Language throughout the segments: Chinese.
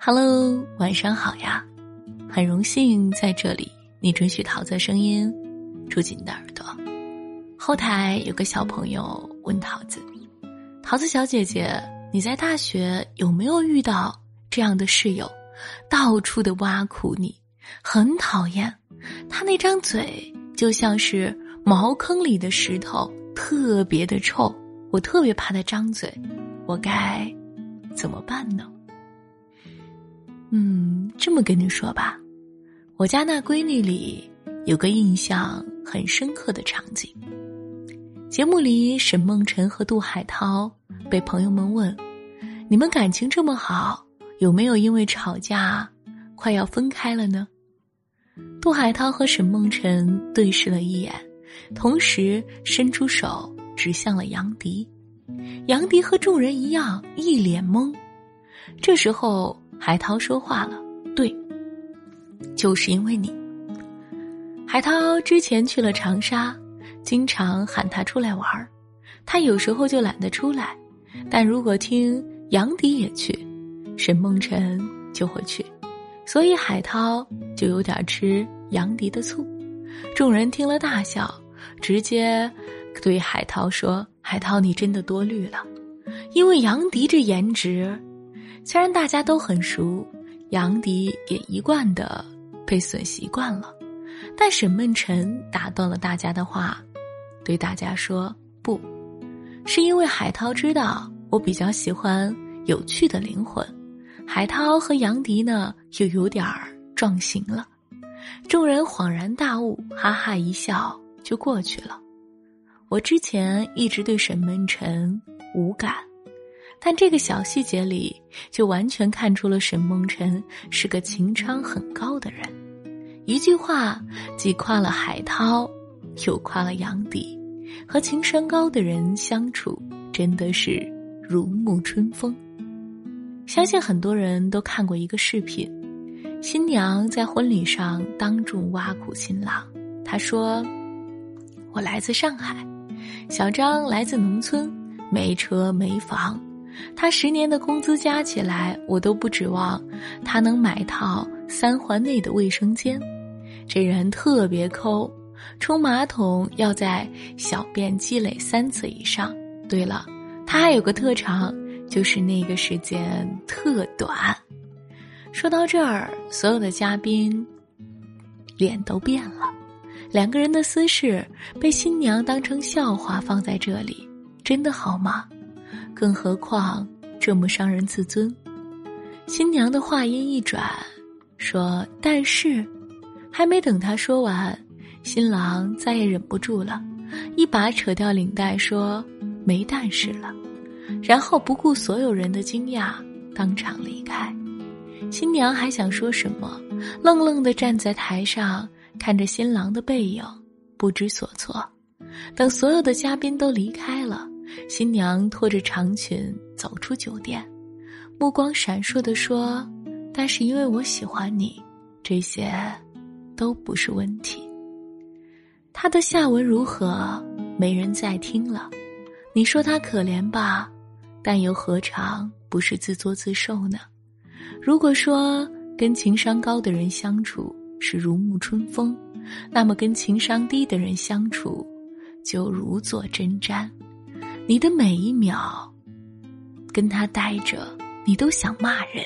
Hello，晚上好呀！很荣幸在这里，你准许桃子声音住进你的耳朵。后台有个小朋友问桃子：“桃子小姐姐，你在大学有没有遇到这样的室友，到处的挖苦你，很讨厌，他那张嘴就像是茅坑里的石头，特别的臭，我特别怕他张嘴，我该怎么办呢？”嗯，这么跟你说吧，我家那闺女里有个印象很深刻的场景。节目里，沈梦辰和杜海涛被朋友们问：“你们感情这么好，有没有因为吵架快要分开了呢？”杜海涛和沈梦辰对视了一眼，同时伸出手指向了杨迪。杨迪和众人一样，一脸懵。这时候。海涛说话了，对，就是因为你。海涛之前去了长沙，经常喊他出来玩儿，他有时候就懒得出来，但如果听杨迪也去，沈梦辰就会去，所以海涛就有点吃杨迪的醋。众人听了大笑，直接对海涛说：“海涛，你真的多虑了，因为杨迪这颜值。”虽然大家都很熟，杨迪也一贯的被损习惯了，但沈梦辰打断了大家的话，对大家说：“不，是因为海涛知道我比较喜欢有趣的灵魂，海涛和杨迪呢又有点儿撞型了。”众人恍然大悟，哈哈一笑就过去了。我之前一直对沈梦辰无感。但这个小细节里，就完全看出了沈梦辰是个情商很高的人。一句话，既夸了海涛，又夸了杨迪。和情商高的人相处，真的是如沐春风。相信很多人都看过一个视频，新娘在婚礼上当众挖苦新郎。她说：“我来自上海，小张来自农村，没车没房。”他十年的工资加起来，我都不指望他能买套三环内的卫生间。这人特别抠，冲马桶要在小便积累三次以上。对了，他还有个特长，就是那个时间特短。说到这儿，所有的嘉宾脸都变了。两个人的私事被新娘当成笑话放在这里，真的好吗？更何况这么伤人自尊。新娘的话音一转，说：“但是，还没等她说完，新郎再也忍不住了，一把扯掉领带，说：‘没但是了。’然后不顾所有人的惊讶，当场离开。新娘还想说什么，愣愣的站在台上，看着新郎的背影，不知所措。等所有的嘉宾都离开了。”新娘拖着长裙走出酒店，目光闪烁的说：“但是因为我喜欢你，这些都不是问题。”他的下文如何，没人再听了。你说他可怜吧，但又何尝不是自作自受呢？如果说跟情商高的人相处是如沐春风，那么跟情商低的人相处就如坐针毡。你的每一秒，跟他待着，你都想骂人。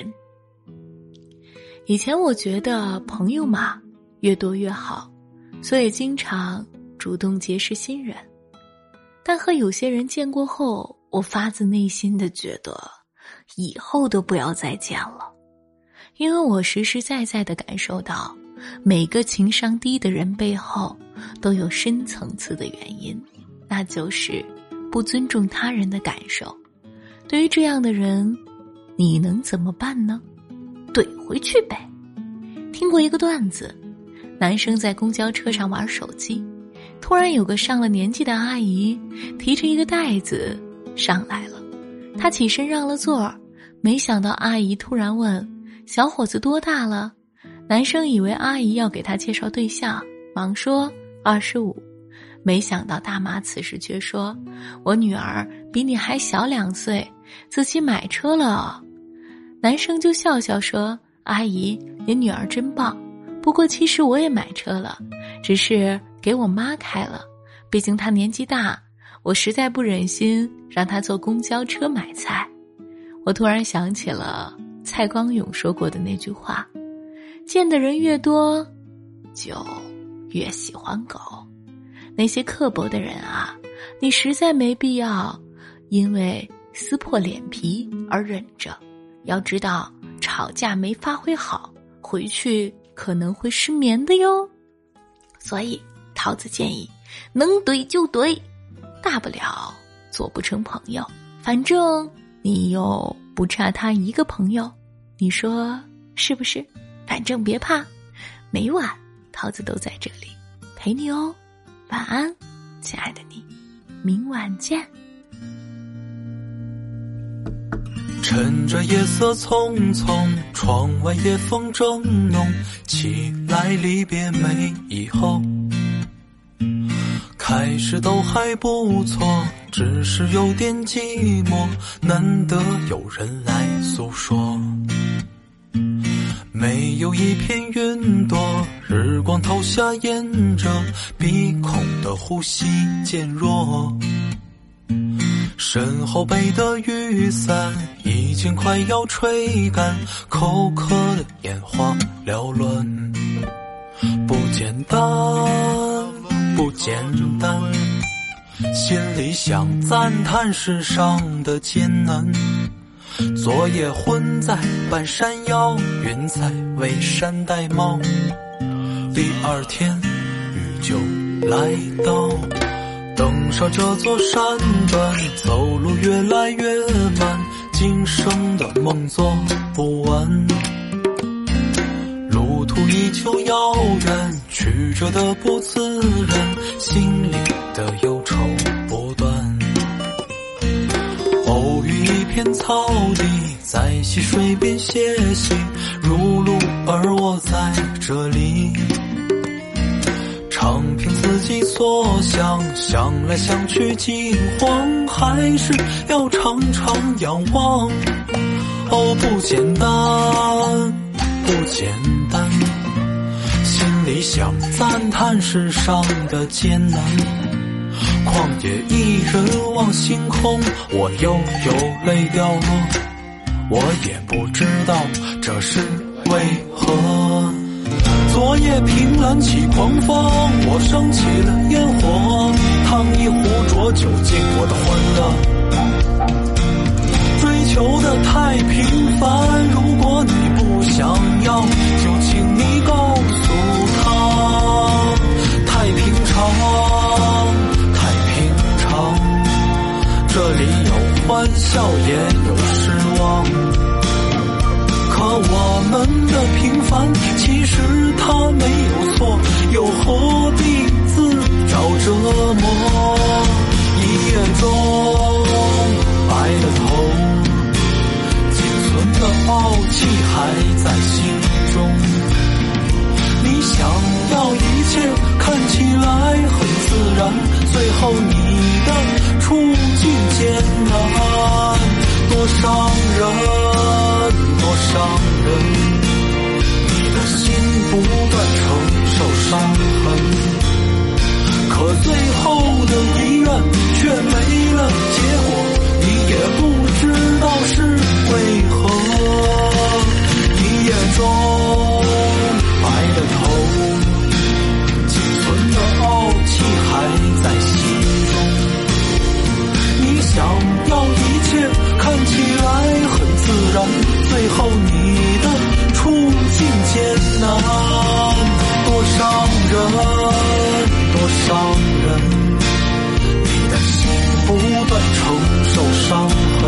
以前我觉得朋友嘛，越多越好，所以经常主动结识新人。但和有些人见过后，我发自内心的觉得，以后都不要再见了，因为我实实在在的感受到，每个情商低的人背后都有深层次的原因，那就是。不尊重他人的感受，对于这样的人，你能怎么办呢？怼回去呗。听过一个段子，男生在公交车上玩手机，突然有个上了年纪的阿姨提着一个袋子上来了，他起身让了座，没想到阿姨突然问：“小伙子多大了？”男生以为阿姨要给他介绍对象，忙说：“二十五。”没想到大妈此时却说：“我女儿比你还小两岁，自己买车了。”男生就笑笑说：“阿姨，您女儿真棒。不过其实我也买车了，只是给我妈开了。毕竟她年纪大，我实在不忍心让她坐公交车买菜。”我突然想起了蔡光勇说过的那句话：“见的人越多，就越喜欢狗。那些刻薄的人啊，你实在没必要因为撕破脸皮而忍着。要知道，吵架没发挥好，回去可能会失眠的哟。所以，桃子建议，能怼就怼，大不了做不成朋友，反正。”你又不差他一个朋友，你说是不是？反正别怕，每晚桃子都在这里陪你哦。晚安，亲爱的你，明晚见。趁着夜色匆匆，窗外夜风正浓，起来离别没以后。开始都还不错，只是有点寂寞，难得有人来诉说。没有一片云朵，日光投下沿着鼻孔的呼吸渐弱。身后背的雨伞已经快要吹干，口渴的眼花缭乱，不简单。不简单，心里想赞叹世上的艰难。昨夜昏在半山腰，云彩为山戴帽。第二天雨就来到，登上这座山端，走路越来越慢，今生的梦做不完。路途依旧遥远，曲折的不自然，心里的忧片草地，在溪水边歇息，如鹿而我在这里。常凭自己所想，想来想去惊慌，还是要常常仰望。哦，不简单，不简单。心里想赞叹世上的艰难，旷野一人望星空，我又有泪掉落，我也不知道这是为何。昨夜凭栏起狂风，我升起了烟火，烫一壶浊酒敬我的欢乐。追求的太平凡，如果你不想要，的平凡，其实他没有错，又何必自找折磨？一夜中白了头，仅存的傲气还在心中。你想要一切看起来很自然，最后你的处境艰难，多伤人，多伤人。不断承受伤痕，可最后的遗愿却没了结果，你也不知道是为何。伤人，多伤人。你的心不断承受伤痕，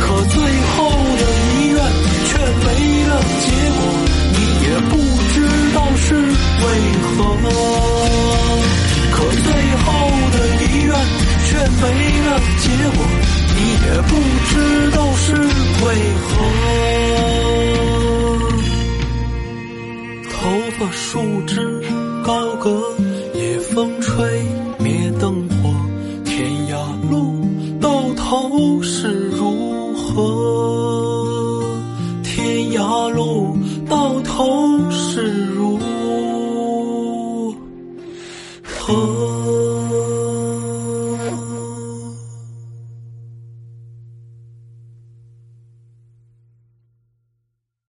可最后的遗愿却没了结果。你也不知道是为何，活。